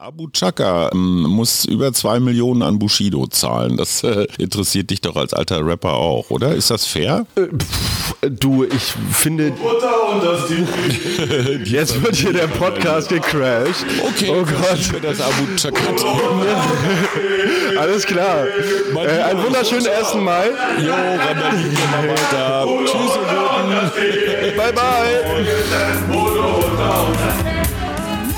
Abu Chaka ähm, muss über zwei Millionen an Bushido zahlen. Das äh, interessiert dich doch als alter Rapper auch, oder? Ist das fair? Äh, pff, du, ich finde. Jetzt wird hier der Podcast gecrashed. Okay, oh Gott. Das Abu Chaka. Alles klar. Äh, einen wunderschönen 1. Mai. Jo, weiter. Tschüss, ihr Bye, bye.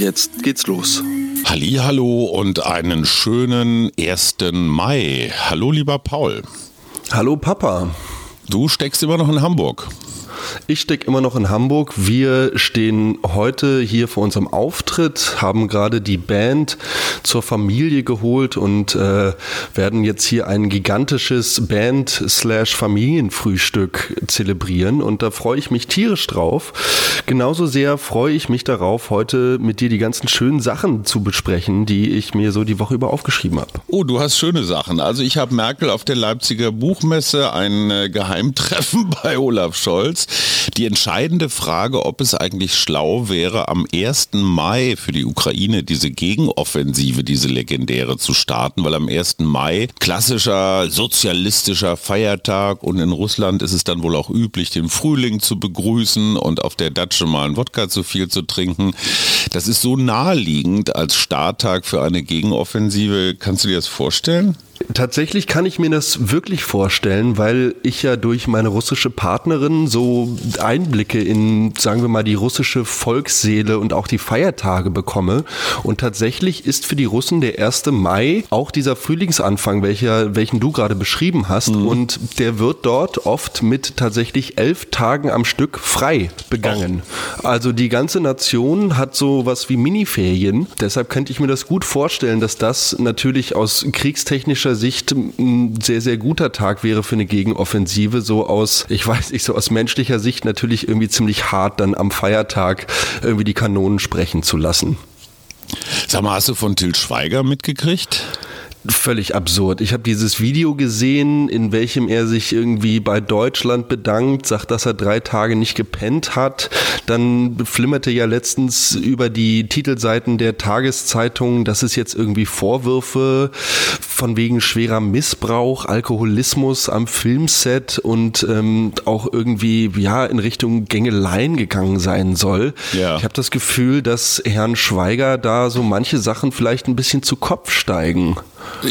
Jetzt geht's los. Hallo und einen schönen 1. Mai. Hallo lieber Paul. Hallo Papa. Du steckst immer noch in Hamburg. Ich stecke immer noch in Hamburg. Wir stehen heute hier vor unserem Auftritt, haben gerade die Band zur Familie geholt und äh, werden jetzt hier ein gigantisches Band-Familienfrühstück zelebrieren. Und da freue ich mich tierisch drauf. Genauso sehr freue ich mich darauf, heute mit dir die ganzen schönen Sachen zu besprechen, die ich mir so die Woche über aufgeschrieben habe. Oh, du hast schöne Sachen. Also ich habe Merkel auf der Leipziger Buchmesse ein äh, Geheimtreffen bei Olaf Scholz. Die entscheidende Frage, ob es eigentlich schlau wäre, am 1. Mai für die Ukraine diese Gegenoffensive, diese legendäre zu starten, weil am 1. Mai klassischer sozialistischer Feiertag und in Russland ist es dann wohl auch üblich, den Frühling zu begrüßen und auf der Datsche mal einen Wodka zu viel zu trinken. Das ist so naheliegend als Starttag für eine Gegenoffensive. Kannst du dir das vorstellen? Tatsächlich kann ich mir das wirklich vorstellen, weil ich ja durch meine russische Partnerin so Einblicke in, sagen wir mal, die russische Volksseele und auch die Feiertage bekomme. Und tatsächlich ist für die Russen der 1. Mai auch dieser Frühlingsanfang, welcher, welchen du gerade beschrieben hast. Mhm. Und der wird dort oft mit tatsächlich elf Tagen am Stück frei begangen. Oh. Also die ganze Nation hat so was wie Miniferien. Deshalb könnte ich mir das gut vorstellen, dass das natürlich aus kriegstechnischer taktischer Sicht ein sehr, sehr guter Tag wäre für eine Gegenoffensive. So aus, ich weiß nicht, so aus menschlicher Sicht natürlich irgendwie ziemlich hart, dann am Feiertag irgendwie die Kanonen sprechen zu lassen. Sag mal, hast du von Til Schweiger mitgekriegt? Völlig absurd. Ich habe dieses Video gesehen, in welchem er sich irgendwie bei Deutschland bedankt, sagt, dass er drei Tage nicht gepennt hat. Dann flimmerte ja letztens über die Titelseiten der Tageszeitung, dass es jetzt irgendwie Vorwürfe von wegen schwerer Missbrauch, Alkoholismus am Filmset und ähm, auch irgendwie ja in Richtung Gängeleien gegangen sein soll. Ja. Ich habe das Gefühl, dass Herrn Schweiger da so manche Sachen vielleicht ein bisschen zu Kopf steigen.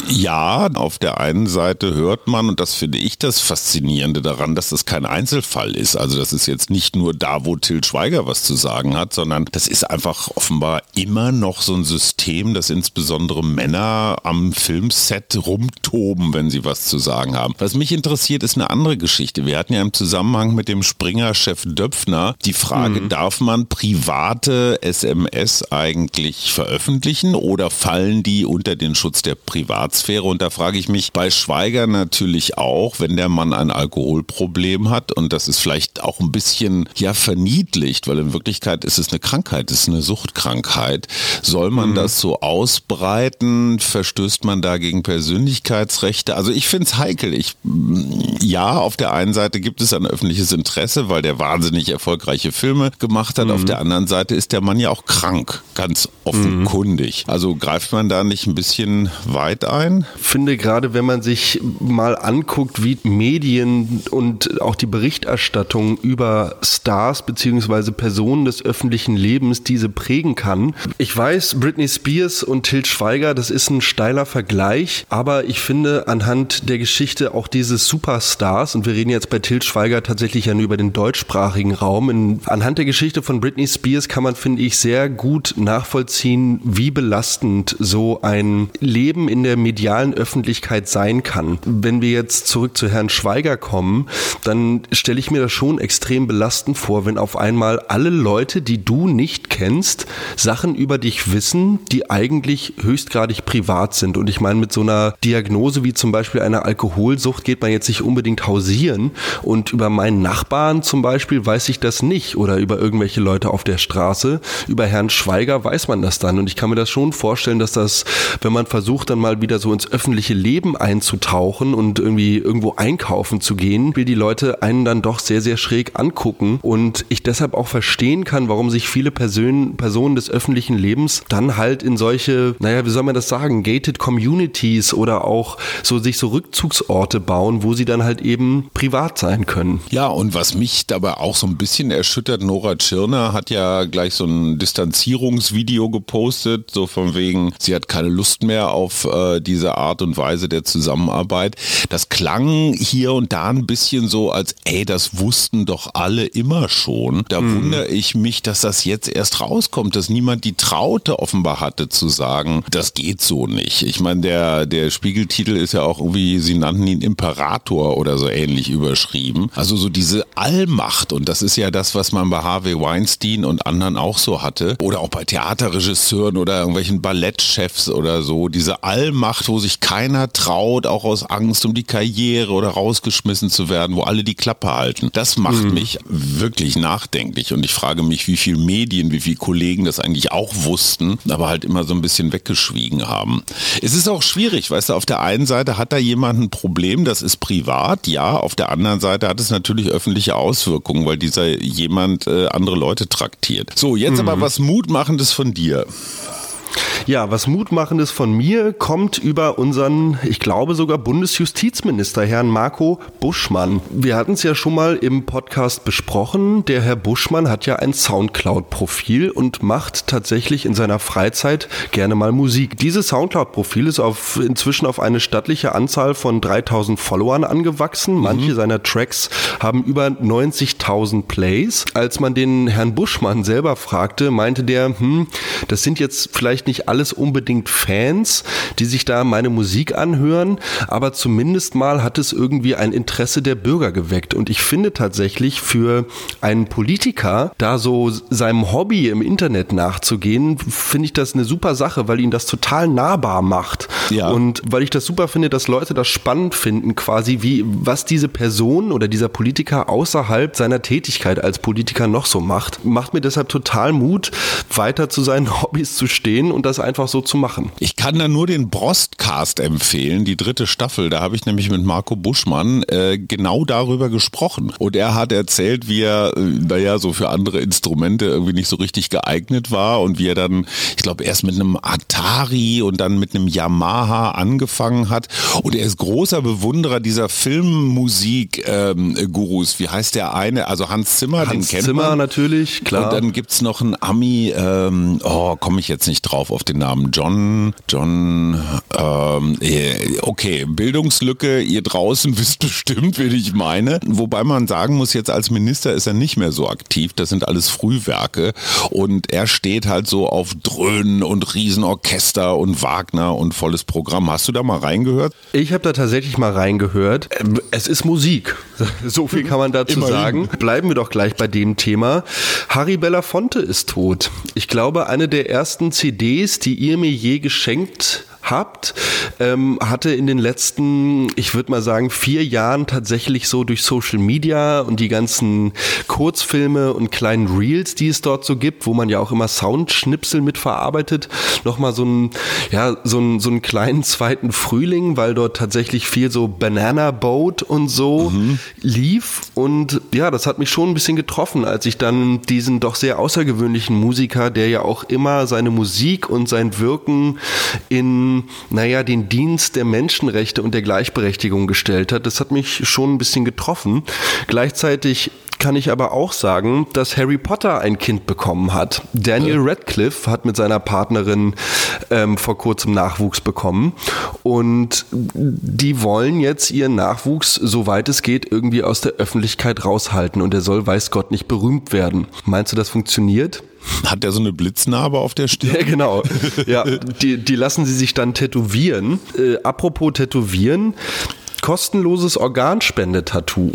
Ja, auf der einen Seite hört man, und das finde ich das Faszinierende daran, dass das kein Einzelfall ist. Also das ist jetzt nicht nur da, wo Till Schweiger was zu sagen hat, sondern das ist einfach offenbar immer noch so ein System, dass insbesondere Männer am Filmset rumtoben, wenn sie was zu sagen haben. Was mich interessiert, ist eine andere Geschichte. Wir hatten ja im Zusammenhang mit dem Springer-Chef Döpfner die Frage, mhm. darf man private SMS eigentlich veröffentlichen oder fallen die unter den Schutz der Privatsphäre? Privatsphäre. Und da frage ich mich bei Schweiger natürlich auch, wenn der Mann ein Alkoholproblem hat und das ist vielleicht auch ein bisschen ja verniedlicht, weil in Wirklichkeit ist es eine Krankheit, es ist eine Suchtkrankheit. Soll man mhm. das so ausbreiten? Verstößt man da gegen Persönlichkeitsrechte? Also ich finde es heikel. Ich, ja, auf der einen Seite gibt es ein öffentliches Interesse, weil der wahnsinnig erfolgreiche Filme gemacht hat. Mhm. Auf der anderen Seite ist der Mann ja auch krank, ganz offenkundig. Mhm. Also greift man da nicht ein bisschen weit Zeit ein? finde gerade, wenn man sich mal anguckt, wie Medien und auch die Berichterstattung über Stars bzw. Personen des öffentlichen Lebens diese prägen kann. Ich weiß, Britney Spears und Til Schweiger, das ist ein steiler Vergleich, aber ich finde anhand der Geschichte auch dieses Superstars, und wir reden jetzt bei Til Schweiger tatsächlich ja nur über den deutschsprachigen Raum, in, anhand der Geschichte von Britney Spears kann man, finde ich, sehr gut nachvollziehen, wie belastend so ein Leben in der der medialen Öffentlichkeit sein kann. Wenn wir jetzt zurück zu Herrn Schweiger kommen, dann stelle ich mir das schon extrem belastend vor, wenn auf einmal alle Leute, die du nicht kennst, Sachen über dich wissen, die eigentlich höchstgradig privat sind. Und ich meine, mit so einer Diagnose wie zum Beispiel einer Alkoholsucht geht man jetzt nicht unbedingt hausieren. Und über meinen Nachbarn zum Beispiel weiß ich das nicht oder über irgendwelche Leute auf der Straße. Über Herrn Schweiger weiß man das dann. Und ich kann mir das schon vorstellen, dass das, wenn man versucht, dann mal wieder so ins öffentliche Leben einzutauchen und irgendwie irgendwo einkaufen zu gehen, will die Leute einen dann doch sehr, sehr schräg angucken. Und ich deshalb auch verstehen kann, warum sich viele Personen, Personen des öffentlichen Lebens dann halt in solche, naja, wie soll man das sagen, gated Communities oder auch so sich so Rückzugsorte bauen, wo sie dann halt eben privat sein können. Ja, und was mich dabei auch so ein bisschen erschüttert, Nora Tschirner hat ja gleich so ein Distanzierungsvideo gepostet, so von wegen, sie hat keine Lust mehr auf äh, diese Art und Weise der Zusammenarbeit. Das klang hier und da ein bisschen so, als ey, das wussten doch alle immer schon. Da mhm. wundere ich mich, dass das jetzt erst rauskommt, dass niemand die Traute offenbar hatte zu sagen, das geht so nicht. Ich meine, der, der Spiegeltitel ist ja auch irgendwie, sie nannten ihn Imperator oder so ähnlich überschrieben. Also so diese Allmacht und das ist ja das, was man bei Harvey Weinstein und anderen auch so hatte oder auch bei Theaterregisseuren oder irgendwelchen Ballettchefs oder so, diese Allmacht, wo sich keiner traut, auch aus Angst um die Karriere oder rausgeschmissen zu werden, wo alle die Klappe halten. Das macht mhm. mich wirklich nachdenklich und ich frage mich, wie viele Medien, wie viele Kollegen das eigentlich auch wussten, aber halt immer so ein bisschen weggeschwiegen haben. Es ist auch schwierig, weißt du, auf der einen Seite hat da jemand ein Problem, das ist privat, ja, auf der anderen Seite hat es natürlich öffentliche Auswirkungen, weil dieser jemand äh, andere Leute traktiert. So, jetzt mhm. aber was Mutmachendes von dir. Ja, was Mutmachendes von mir kommt über unseren, ich glaube sogar Bundesjustizminister, Herrn Marco Buschmann. Wir hatten es ja schon mal im Podcast besprochen. Der Herr Buschmann hat ja ein Soundcloud-Profil und macht tatsächlich in seiner Freizeit gerne mal Musik. Dieses Soundcloud-Profil ist auf, inzwischen auf eine stattliche Anzahl von 3000 Followern angewachsen. Mhm. Manche seiner Tracks haben über 90.000 Plays. Als man den Herrn Buschmann selber fragte, meinte der, hm, das sind jetzt vielleicht nicht alles unbedingt Fans, die sich da meine Musik anhören, aber zumindest mal hat es irgendwie ein Interesse der Bürger geweckt. Und ich finde tatsächlich für einen Politiker, da so seinem Hobby im Internet nachzugehen, finde ich das eine super Sache, weil ihn das total nahbar macht. Ja. Und weil ich das super finde, dass Leute das spannend finden, quasi wie, was diese Person oder dieser Politiker außerhalb seiner Tätigkeit als Politiker noch so macht. Macht mir deshalb total Mut, weiter zu seinen Hobbys zu stehen und das einfach so zu machen. Ich kann da nur den Brostcast empfehlen, die dritte Staffel. Da habe ich nämlich mit Marco Buschmann äh, genau darüber gesprochen. Und er hat erzählt, wie er, äh, naja, so für andere Instrumente irgendwie nicht so richtig geeignet war und wie er dann, ich glaube, erst mit einem Atari und dann mit einem Yamaha angefangen hat. Und er ist großer Bewunderer dieser Filmmusik-Gurus. Ähm, wie heißt der eine? Also Hans Zimmer, Hans den kennt Zimmer man. natürlich, klar. Und dann gibt es noch einen Ami, ähm, oh, komme ich jetzt nicht drauf auf den Namen. John, John, ähm, äh, okay, Bildungslücke, ihr draußen wisst bestimmt, wen ich meine. Wobei man sagen muss, jetzt als Minister ist er nicht mehr so aktiv. Das sind alles Frühwerke. Und er steht halt so auf Dröhnen und Riesenorchester und Wagner und volles Programm. Hast du da mal reingehört? Ich habe da tatsächlich mal reingehört. Ähm, es ist Musik. So viel kann man dazu Immerhin. sagen. Bleiben wir doch gleich bei dem Thema. Harry Belafonte ist tot. Ich glaube, eine der ersten CDs, die ihr mir je geschenkt habt, ähm, hatte in den letzten, ich würde mal sagen, vier Jahren tatsächlich so durch Social Media und die ganzen Kurzfilme und kleinen Reels, die es dort so gibt, wo man ja auch immer Soundschnipsel mitverarbeitet, nochmal so einen, ja, so einen, so einen kleinen zweiten Frühling, weil dort tatsächlich viel so Banana Boat und so mhm. lief. Und ja, das hat mich schon ein bisschen getroffen, als ich dann diesen doch sehr außergewöhnlichen Musiker, der ja auch immer seine Musik und sein Wirken in naja, den Dienst der Menschenrechte und der Gleichberechtigung gestellt hat. Das hat mich schon ein bisschen getroffen. Gleichzeitig kann ich aber auch sagen, dass Harry Potter ein Kind bekommen hat. Daniel Radcliffe hat mit seiner Partnerin ähm, vor kurzem Nachwuchs bekommen und die wollen jetzt ihren Nachwuchs, soweit es geht, irgendwie aus der Öffentlichkeit raushalten und er soll, weiß Gott, nicht berühmt werden. Meinst du, das funktioniert? Hat der so eine Blitznarbe auf der Stirn? Ja, genau. Ja, die, die lassen sie sich dann tätowieren. Äh, apropos tätowieren, kostenloses Organspendetattoo.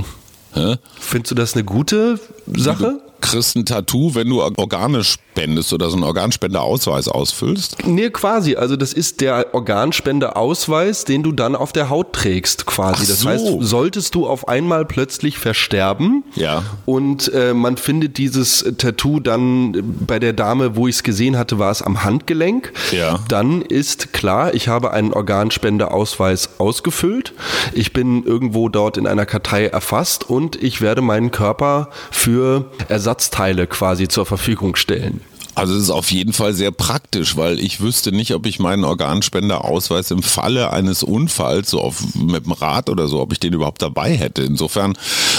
Hä? Findest du das eine gute Sache? kriegst ein Tattoo, wenn du Organe spendest oder so einen Organspendeausweis ausfüllst? Nee, quasi. Also das ist der Organspendeausweis, den du dann auf der Haut trägst, quasi. Ach das so. heißt, solltest du auf einmal plötzlich versterben Ja. und äh, man findet dieses Tattoo dann bei der Dame, wo ich es gesehen hatte, war es am Handgelenk. Ja. Dann ist klar, ich habe einen Organspendeausweis ausgefüllt. Ich bin irgendwo dort in einer Kartei erfasst und ich werde meinen Körper für Ersatzteile quasi zur Verfügung stellen. Also es ist auf jeden Fall sehr praktisch, weil ich wüsste nicht, ob ich meinen Organspenderausweis im Falle eines Unfalls, so auf, mit dem Rad oder so, ob ich den überhaupt dabei hätte. Insofern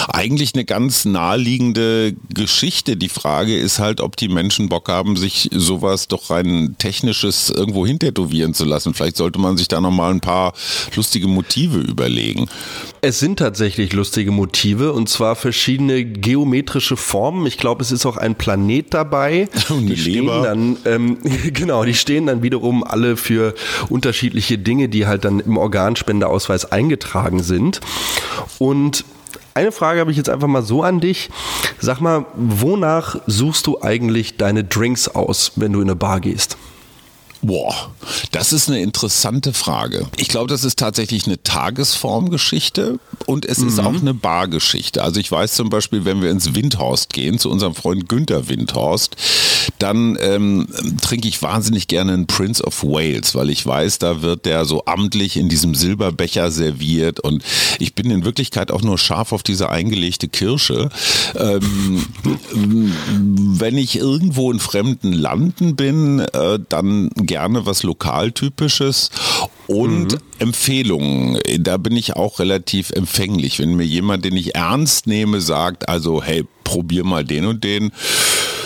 eigentlich eine ganz naheliegende Geschichte. Die Frage ist halt, ob die Menschen Bock haben, sich sowas doch rein technisches irgendwo hintätowieren zu lassen. Vielleicht sollte man sich da nochmal ein paar lustige Motive überlegen. Es sind tatsächlich lustige Motive und zwar verschiedene geometrische Formen. Ich glaube, es ist auch ein Planet dabei. Stehen Leber. dann, ähm, genau, die stehen dann wiederum alle für unterschiedliche Dinge, die halt dann im Organspendeausweis eingetragen sind. Und eine Frage habe ich jetzt einfach mal so an dich. Sag mal, wonach suchst du eigentlich deine Drinks aus, wenn du in eine Bar gehst? Boah, das ist eine interessante Frage. Ich glaube, das ist tatsächlich eine Tagesformgeschichte und es ist auch eine Bargeschichte. Also ich weiß zum Beispiel, wenn wir ins Windhorst gehen, zu unserem Freund Günther Windhorst, dann ähm, trinke ich wahnsinnig gerne einen Prince of Wales, weil ich weiß, da wird der so amtlich in diesem Silberbecher serviert und ich bin in Wirklichkeit auch nur scharf auf diese eingelegte Kirsche. Ähm, wenn ich irgendwo in fremden Landen bin, äh, dann gerne was Lokaltypisches und Empfehlungen. Da bin ich auch relativ empfänglich. Wenn mir jemand, den ich ernst nehme, sagt, also hey, probier mal den und den.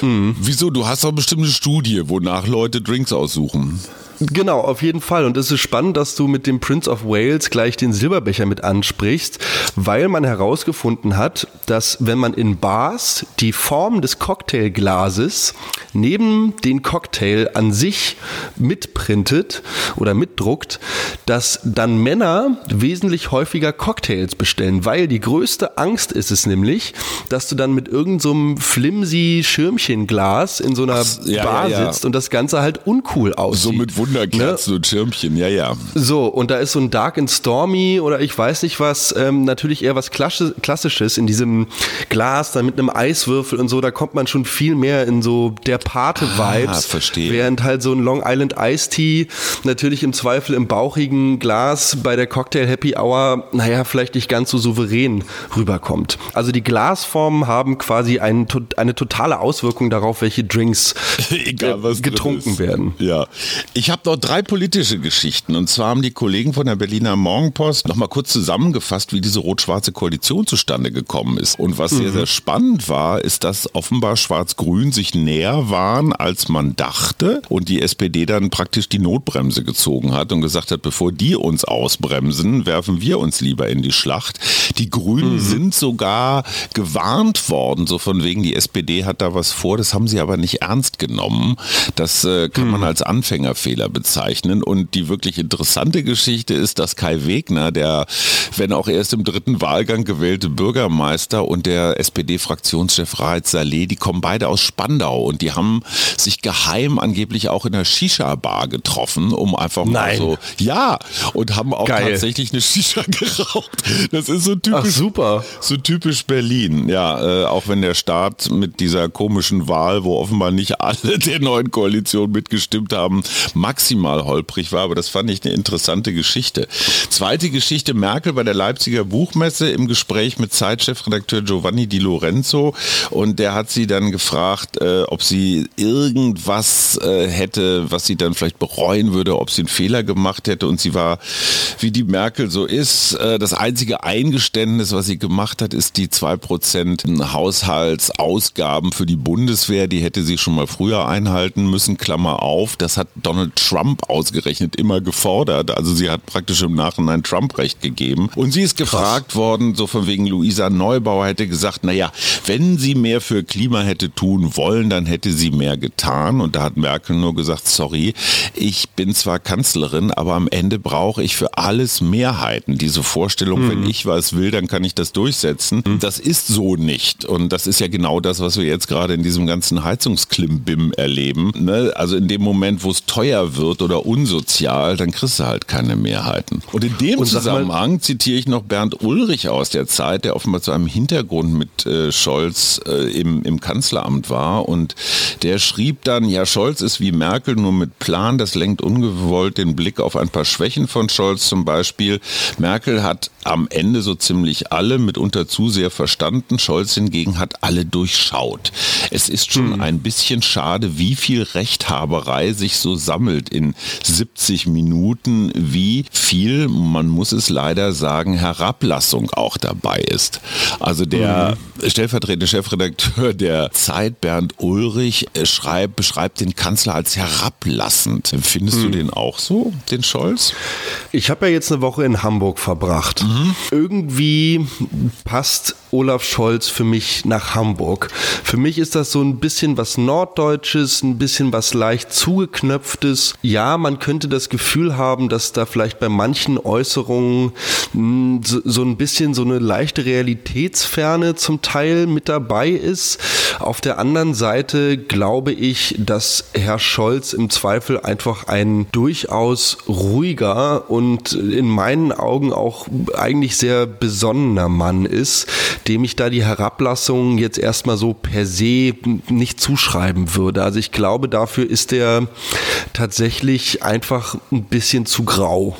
Wieso? Du hast doch bestimmt eine Studie, wonach Leute Drinks aussuchen. Genau, auf jeden Fall. Und es ist spannend, dass du mit dem Prince of Wales gleich den Silberbecher mit ansprichst, weil man herausgefunden hat, dass wenn man in Bars die Form des Cocktailglases neben den Cocktail an sich mitprintet oder mitdruckt, dass dann Männer wesentlich häufiger Cocktails bestellen, weil die größte Angst ist es nämlich, dass du dann mit irgendeinem so einem flimsy Schirmchenglas in so einer Ach, ja, Bar ja, ja. sitzt und das Ganze halt uncool aussieht. So mit Wunderkerzen und Schirmchen, ja, ja. So, und da ist so ein Dark and Stormy oder ich weiß nicht was, ähm, natürlich eher was Klassi- Klassisches in diesem Glas, dann mit einem Eiswürfel und so, da kommt man schon viel mehr in so der Pate-Vibes. Ah, verstehe. Während halt so ein Long Island Iced Tea natürlich im Zweifel im bauchigen Glas bei der Cocktail Happy Hour, naja, vielleicht nicht ganz so souverän rüberkommt. Also die Glasformen haben quasi ein, eine totale Auswirkung darauf, welche Drinks Egal, drin getrunken werden. Ja. Ich habe noch drei politische Geschichten. Und zwar haben die Kollegen von der Berliner Morgenpost noch mal kurz zusammengefasst, wie diese rot-schwarze Koalition zustande gekommen ist. Und was sehr, sehr spannend war, ist, dass offenbar Schwarz-Grün sich näher waren, als man dachte. Und die SPD dann praktisch die Notbremse gezogen hat und gesagt hat, bevor die uns ausbremsen, werfen wir uns lieber in die Schlacht. Die Grünen sind sogar gewarnt worden, so von wegen, die SPD hat da was vor. Das haben sie aber nicht ernst genommen. Das äh, kann man als Anfängerfehler bezeichnen. Und die wirklich interessante Geschichte ist, dass Kai Wegner, der, wenn auch erst im dritten Wahlgang gewählte Bürgermeister und der SPD-Fraktionschef Raed Saleh, die kommen beide aus Spandau und die haben sich geheim angeblich auch in einer Shisha-Bar getroffen, um einfach mal Nein. so, ja, und haben auch Geil. tatsächlich eine Shisha geraucht. Das ist so typisch. Ach, super. So typisch Berlin, ja, äh, auch wenn der Staat mit dieser komischen Wahl, wo offenbar nicht alle der neuen Koalition mitgestimmt haben, maximal holprig war, aber das fand ich eine interessante Geschichte. Zweite Geschichte, Merkel bei der Leipziger Buchmesse im Gespräch mit Zeitchefredakteur Giovanni Di Lorenzo und der hat sie dann gefragt, äh, ob sie irgendwas äh, hätte, was sie dann vielleicht bereuen würde, ob sie einen Fehler gemacht hätte und sie war, wie die Merkel so ist, äh, das einzige Eingeständnis, was sie gemacht hat, ist die 2% Haushaltsausgaben für die Bundeswehr. Die hätte sie schon mal früher einhalten müssen, Klammer auf. Das hat Donald Trump ausgerechnet immer gefordert. Also sie hat praktisch im Nachhinein Trump recht gegeben. Und sie ist gefragt Krass. worden, so von wegen Luisa Neubauer hätte gesagt, naja, wenn sie mehr für Klima hätte tun wollen, dann hätte sie mehr getan. Und da hat Merkel nur gesagt, sorry, ich bin zwar Kanzlerin, aber am Ende brauche ich für alles Mehrheiten. Diese Vorstellung, mhm. wenn ich was will, dann kann ich das durchsetzen. Mhm. Das ist so nicht. Und das ist ja genau das, was wir jetzt gerade in diesem ganzen Heizungsklimbim erleben. Ne? Also in dem Moment, wo es teuer wird oder unsozial, dann kriegst du halt keine Mehrheiten. Und in dem Und Zusammenhang zitiere ich noch Bernd Ulrich aus der Zeit, der offenbar zu einem Hintergrund mit äh, Scholz äh, im, im Kanzleramt war. Und der schrieb dann, ja, Scholz ist wie Merkel nur mit Plan, das lenkt ungewollt den Blick auf ein paar Schwächen von Scholz zum Beispiel. Merkel hat am Ende so ziemlich alle mitunter zu sehr verstanden. Scholz hingegen hat alle durchschaut. Es ist schon mhm. ein bisschen schade, wie viel Rechthaberei sich so sammelt in 70 Minuten, wie viel, man muss es leider sagen, Herablassung auch dabei ist. Also der mhm. stellvertretende Chefredakteur der Zeit, Bernd Ulrich, schreibt, beschreibt den Kanzler als herablassend. Findest mhm. du den auch so, den Scholz? Ich habe ja jetzt eine Woche in Hamburg verbracht. Mhm. Irgendwie passt Olaf Scholz für mich nach Hamburg. Für mich ist das so ein bisschen was Norddeutsches, ein bisschen was leicht zugeknöpftes. Ja, man könnte das Gefühl haben, dass da vielleicht bei manchen Äußerungen hm, so ein bisschen so eine leichte Realitätsferne zum Teil mit dabei ist. Auf der anderen Seite glaube ich, dass Herr Scholz im Zweifel einfach ein durchaus ruhiger und in meinen Augen auch eigentlich sehr besonnener Mann ist, dem ich da die Herablassung jetzt erstmal so per se nicht zuschreiben würde. Also ich glaube, dafür ist er tatsächlich einfach ein bisschen zu grau.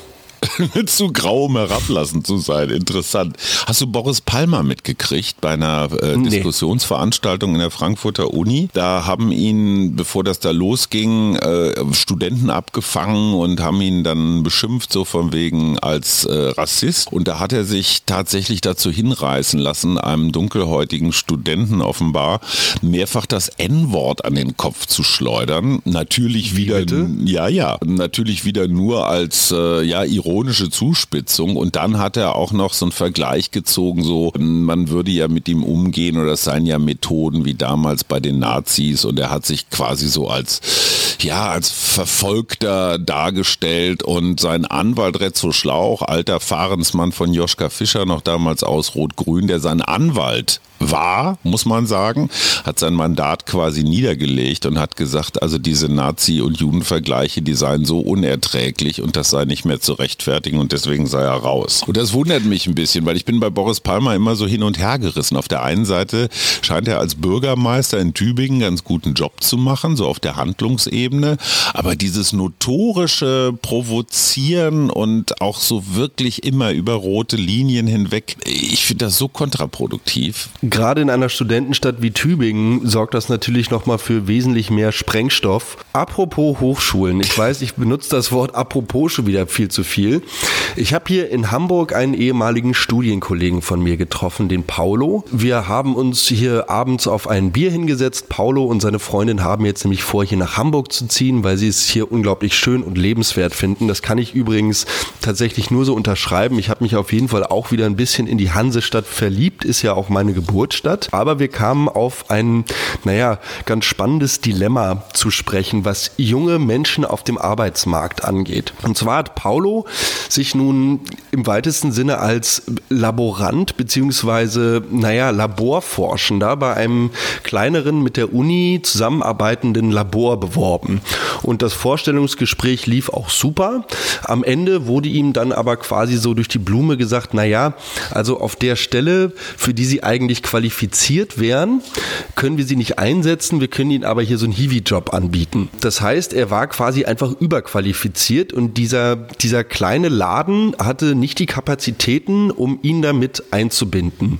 zu grau, um herablassend zu sein. Interessant. Hast du Boris Palmer mitgekriegt bei einer äh, nee. Diskussionsveranstaltung in der Frankfurter Uni? Da haben ihn, bevor das da losging, äh, Studenten abgefangen und haben ihn dann beschimpft, so von wegen als äh, Rassist. Und da hat er sich tatsächlich dazu hinreißen lassen, einem dunkelhäutigen Studenten offenbar mehrfach das N-Wort an den Kopf zu schleudern. Natürlich wieder, ja, ja, natürlich wieder nur als, äh, ja, ironisch ironische Zuspitzung und dann hat er auch noch so einen Vergleich gezogen, so man würde ja mit ihm umgehen oder es seien ja Methoden wie damals bei den Nazis und er hat sich quasi so als ja, als Verfolgter dargestellt und sein Anwalt Rezzo Schlauch, alter Fahrensmann von Joschka Fischer, noch damals aus Rot-Grün, der sein Anwalt war, muss man sagen, hat sein Mandat quasi niedergelegt und hat gesagt, also diese Nazi- und Judenvergleiche, die seien so unerträglich und das sei nicht mehr zu rechtfertigen und deswegen sei er raus. Und das wundert mich ein bisschen, weil ich bin bei Boris Palmer immer so hin und her gerissen. Auf der einen Seite scheint er als Bürgermeister in Tübingen ganz guten Job zu machen, so auf der Handlungsebene, aber dieses notorische Provozieren und auch so wirklich immer über rote Linien hinweg, ich finde das so kontraproduktiv gerade in einer Studentenstadt wie Tübingen sorgt das natürlich nochmal für wesentlich mehr Sprengstoff. Apropos Hochschulen, ich weiß, ich benutze das Wort apropos schon wieder viel zu viel. Ich habe hier in Hamburg einen ehemaligen Studienkollegen von mir getroffen, den Paulo. Wir haben uns hier abends auf ein Bier hingesetzt. Paulo und seine Freundin haben jetzt nämlich vor, hier nach Hamburg zu ziehen, weil sie es hier unglaublich schön und lebenswert finden. Das kann ich übrigens tatsächlich nur so unterschreiben. Ich habe mich auf jeden Fall auch wieder ein bisschen in die Hansestadt verliebt, ist ja auch meine Geburt. Geburtsstadt. Aber wir kamen auf ein, naja, ganz spannendes Dilemma zu sprechen, was junge Menschen auf dem Arbeitsmarkt angeht. Und zwar hat Paulo sich nun im weitesten Sinne als Laborant beziehungsweise, naja, Laborforschender bei einem kleineren mit der Uni zusammenarbeitenden Labor beworben. Und das Vorstellungsgespräch lief auch super. Am Ende wurde ihm dann aber quasi so durch die Blume gesagt, naja, also auf der Stelle, für die sie eigentlich qualifiziert wären, können wir sie nicht einsetzen, wir können ihnen aber hier so einen Hiwi-Job anbieten. Das heißt, er war quasi einfach überqualifiziert und dieser, dieser kleine Laden hatte nicht die Kapazitäten, um ihn damit einzubinden.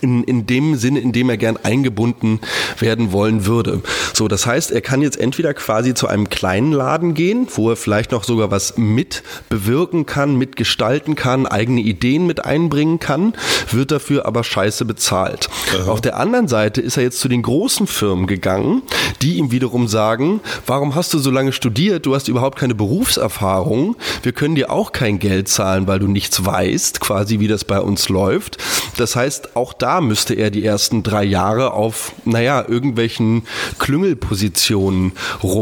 In, in dem Sinne, in dem er gern eingebunden werden wollen würde. So, das heißt, er kann jetzt entweder quasi zu einem kleinen Laden gehen, wo er vielleicht noch sogar was mit bewirken kann, mitgestalten kann, eigene Ideen mit einbringen kann, wird dafür aber scheiße bezahlt. Auf der anderen Seite ist er jetzt zu den großen Firmen gegangen, die ihm wiederum sagen, warum hast du so lange studiert? Du hast überhaupt keine Berufserfahrung. Wir können dir auch kein Geld zahlen, weil du nichts weißt, quasi wie das bei uns läuft. Das heißt, auch da müsste er die ersten drei Jahre auf, naja, irgendwelchen Klüngelpositionen rum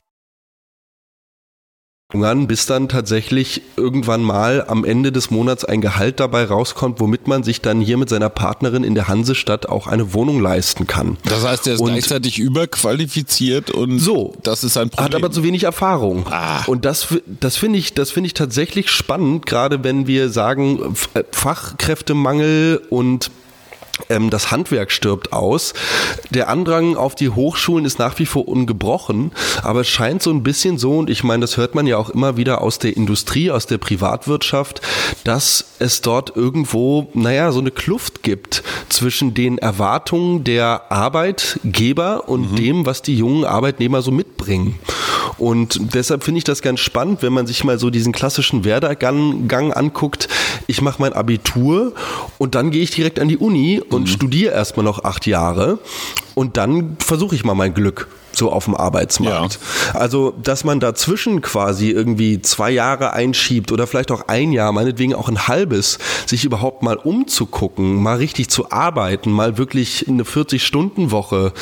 An, bis dann tatsächlich irgendwann mal am Ende des Monats ein Gehalt dabei rauskommt, womit man sich dann hier mit seiner Partnerin in der Hansestadt auch eine Wohnung leisten kann. Das heißt, er ist Und- gleichzeitig überqualifiziert und So. das ist ein Problem. Hat aber zu wenig Erfahrung. Ah. Und das, das finde ich, das finde ich tatsächlich spannend, gerade wenn wir sagen, Fachkräftemangel und das Handwerk stirbt aus. Der Andrang auf die Hochschulen ist nach wie vor ungebrochen, aber es scheint so ein bisschen so, und ich meine, das hört man ja auch immer wieder aus der Industrie, aus der Privatwirtschaft, dass es dort irgendwo, naja, so eine Kluft gibt zwischen den Erwartungen der Arbeitgeber und dem, was die jungen Arbeitnehmer so mitbringen. Und deshalb finde ich das ganz spannend, wenn man sich mal so diesen klassischen Werdegang Gang anguckt. Ich mache mein Abitur und dann gehe ich direkt an die Uni und studiere erstmal noch acht Jahre. Und dann versuche ich mal mein Glück so auf dem Arbeitsmarkt. Also, dass man dazwischen quasi irgendwie zwei Jahre einschiebt oder vielleicht auch ein Jahr, meinetwegen auch ein halbes, sich überhaupt mal umzugucken, mal richtig zu arbeiten, mal wirklich eine 40-Stunden-Woche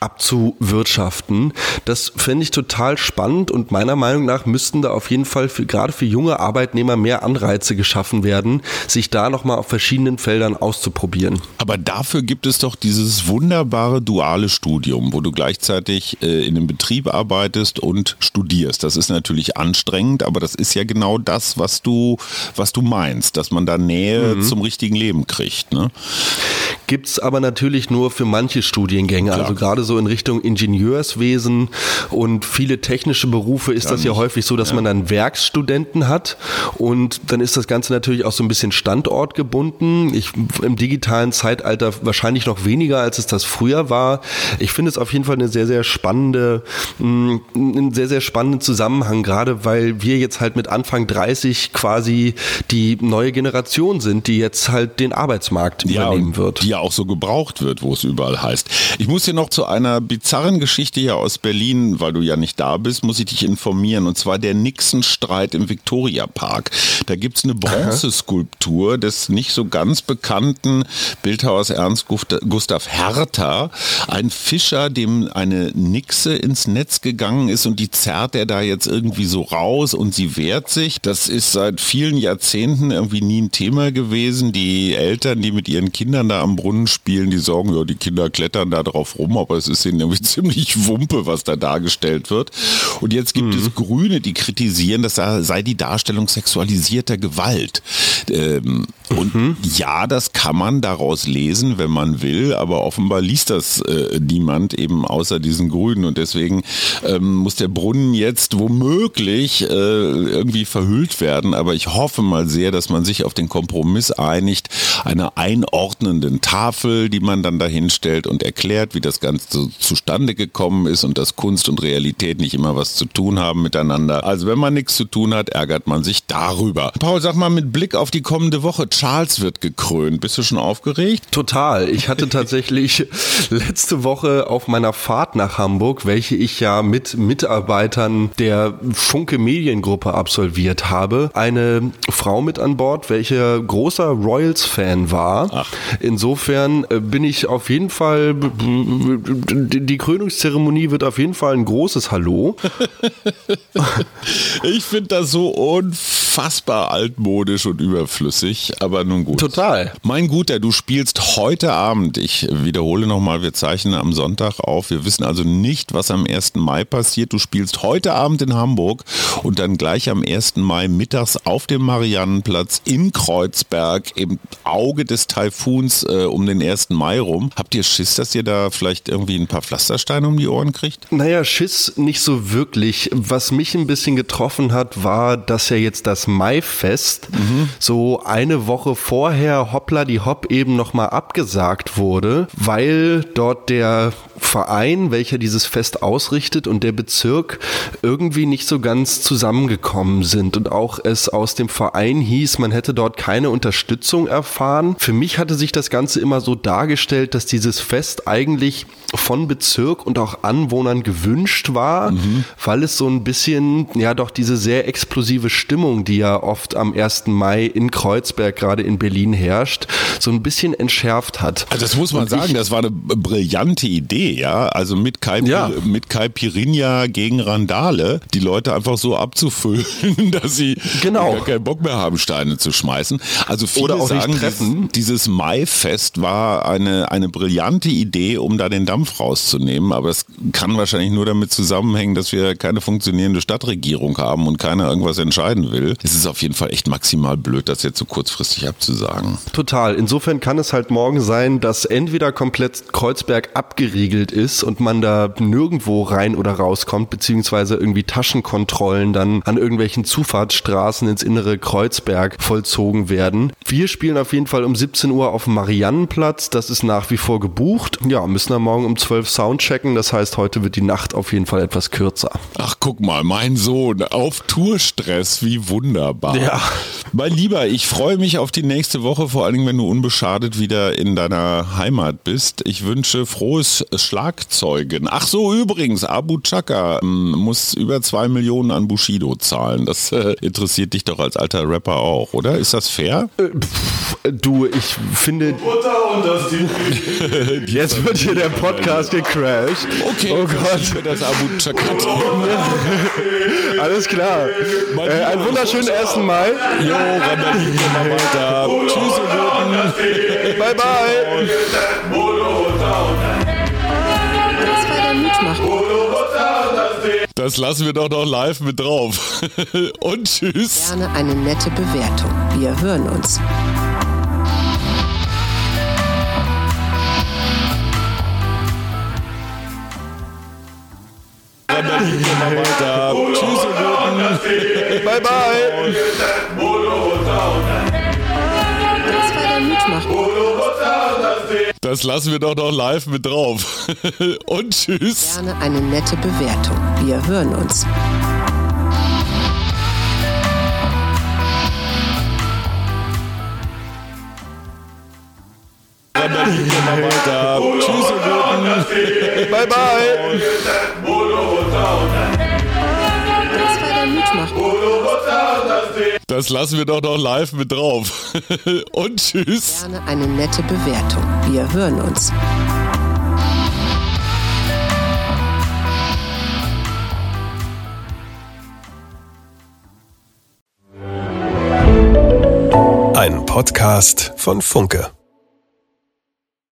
abzuwirtschaften. Das fände ich total spannend und meiner Meinung nach müssten da auf jeden Fall für, gerade für junge Arbeitnehmer mehr Anreize geschaffen werden, sich da nochmal auf verschiedenen Feldern auszuprobieren. Aber dafür gibt es doch dieses wunderbare duale Studium, wo du gleichzeitig äh, in einem Betrieb arbeitest und studierst. Das ist natürlich anstrengend, aber das ist ja genau das, was du, was du meinst, dass man da Nähe zum richtigen Leben kriegt. Ne? Gibt's aber natürlich nur für manche Studiengänge. Also gerade so in Richtung Ingenieurswesen und viele technische Berufe ist das ja häufig so, dass man dann Werkstudenten hat und dann ist das Ganze natürlich auch so ein bisschen standortgebunden. Ich, Im digitalen Zeitalter wahrscheinlich noch weniger, als es das früher war. Ich finde es auf jeden Fall eine sehr, sehr spannende, mh, einen sehr, sehr spannenden Zusammenhang, gerade weil wir jetzt halt mit Anfang 30 quasi die neue Generation sind, die jetzt halt den Arbeitsmarkt übernehmen und wird. Die ja auch so gebraucht wird, wo es überall heißt. Ich muss hier noch zu einer bizarren Geschichte hier aus Berlin, weil du ja nicht da bist, muss ich dich informieren. Und zwar der Nixon-Streit im Viktoriapark. Da gibt's eine Bronzeskulptur des nicht so ganz bekannten Bildhauers Ernst Gust- Gustav Hertha. Ein Fischer, dem eine Nixe ins Netz gegangen ist und die zerrt er da jetzt irgendwie so raus und sie wehrt sich. Das ist seit vielen Jahrzehnten irgendwie nie ein Thema gewesen. Die Eltern, die mit ihren Kindern da am Brunnen spielen, die sagen, ja, die Kinder klettern da drauf rum, aber es ist ihnen irgendwie ziemlich Wumpe, was da dargestellt wird. Und jetzt gibt es Grüne, die kritisieren, das sei die Darstellung sexualisierter Gewalt. Ähm, und ja, das kann man daraus lesen, wenn man will, aber offenbar liest das äh, niemand eben außer diesen Grünen. Und deswegen ähm, muss der Brunnen jetzt womöglich äh, irgendwie verhüllt werden. Aber ich hoffe mal sehr, dass man sich auf den Kompromiss einigt, einer einordnenden Tafel, die man dann dahin stellt und erklärt, wie das Ganze zustande gekommen ist und dass Kunst und Realität nicht immer was zu tun haben miteinander. Also wenn man nichts zu tun hat, ärgert man sich darüber. Paul, sag mal mit Blick auf die kommende Woche, Charles wird gekrönt. Bist du schon aufgeregt? Total. Ich hatte tatsächlich letzte Woche auf meiner Fahrt nach Hamburg, welche ich ja mit Mitarbeitern der Funke Mediengruppe absolviert habe, eine Frau mit an Bord, welche großer Royals-Fan war. Ach. insofern äh, bin ich auf jeden Fall, die Krönungszeremonie wird auf jeden Fall ein großes Hallo. ich finde das so unfassbar altmodisch und überflüssig, aber nun gut. Total. Mein Guter, du spielst heute Abend, ich wiederhole nochmal, wir zeichnen am Sonntag auf, wir wissen also nicht, was am 1. Mai passiert. Du spielst heute Abend in Hamburg und dann gleich am 1. Mai mittags auf dem Mariannenplatz in Kreuzberg im Auge des Taifuns äh, um den 1. Mai rum. Habt ihr Schiss, dass ihr da vielleicht irgendwie ein paar Pflastersteine um die Ohren kriegt? Naja, Schiss nicht so wirklich. Was mich ein bisschen getroffen hat, war, dass ja jetzt das Maifest mhm. so eine Woche vorher hoppla die Hopp eben nochmal abgesagt wurde, weil dort der Verein, welcher dieses Fest ausrichtet und der Bezirk irgendwie nicht so ganz zusammengekommen sind und auch es aus dem Verein hieß, man hätte dort keine Unterstützung erfahren. Für mich hatte sich das Ganze immer so dargestellt, dass dieses Fest eigentlich von Bezirk und auch Anwohnern gewünscht war, mhm. weil es so ein bisschen, ja doch diese sehr explosive Stimmung, die ja oft am 1. Mai in Kreuzberg, gerade in Berlin herrscht, so ein bisschen entschärft hat. Also das muss man und sagen, ich, das war eine brillante Idee, ja, also mit Kai, ja. mit Kai Pirinha gegen Randale, die Leute einfach so abzufüllen, dass sie genau. gar keinen Bock mehr haben, Steine zu schmeißen. Also viele Oder auch sagen, dieses, dieses Maifest war eine, eine brillante Idee, um da den Dampf Dampf rauszunehmen. Aber es kann wahrscheinlich nur damit zusammenhängen, dass wir keine funktionierende Stadtregierung haben und keiner irgendwas entscheiden will. Es ist auf jeden Fall echt maximal blöd, das jetzt so kurzfristig abzusagen. Total. Insofern kann es halt morgen sein, dass entweder komplett Kreuzberg abgeriegelt ist und man da nirgendwo rein oder rauskommt, beziehungsweise irgendwie Taschenkontrollen dann an irgendwelchen Zufahrtsstraßen ins innere Kreuzberg vollzogen werden. Wir spielen auf jeden Fall um 17 Uhr auf dem Mariannenplatz. Das ist nach wie vor gebucht. Ja, müssen wir morgen um 12 Soundchecken. Das heißt, heute wird die Nacht auf jeden Fall etwas kürzer. Ach, guck mal, mein Sohn auf Tourstress, wie wunderbar. Ja. Mein Lieber, ich freue mich auf die nächste Woche, vor allen Dingen, wenn du unbeschadet wieder in deiner Heimat bist. Ich wünsche frohes Schlagzeugen. Ach so, übrigens, Abu Chaka ähm, muss über zwei Millionen an Bushido zahlen. Das äh, interessiert dich doch als alter Rapper auch, oder? Ist das fair? Äh, pff, du, ich finde. Butter und das Jetzt wird hier der Podcast gecrashed. Okay, oh Gott. Das Abu Chakat. Alles klar. Äh, einen wunderschönen 1. Mai. Jo, Randalin, mal weiter. Tschüss, ihr Bye, bye. Das war der Mutmacher. Das lassen wir doch noch live mit drauf. Und tschüss. Gerne eine nette Bewertung. Wir hören uns. Weiter. Tschüss, ihr Guten. Bye, bye. Das war der Mutmacher. Das lassen wir doch noch live mit drauf. Und tschüss. Gerne eine nette Bewertung. Wir hören uns. Dann gehen wir weiter. Tschüss, ihr Guten. Bye, bye. Das war der Mutmacher. Das lassen wir doch noch live mit drauf. Und tschüss. Gerne eine nette Bewertung. Wir hören uns. Ein Podcast von Funke.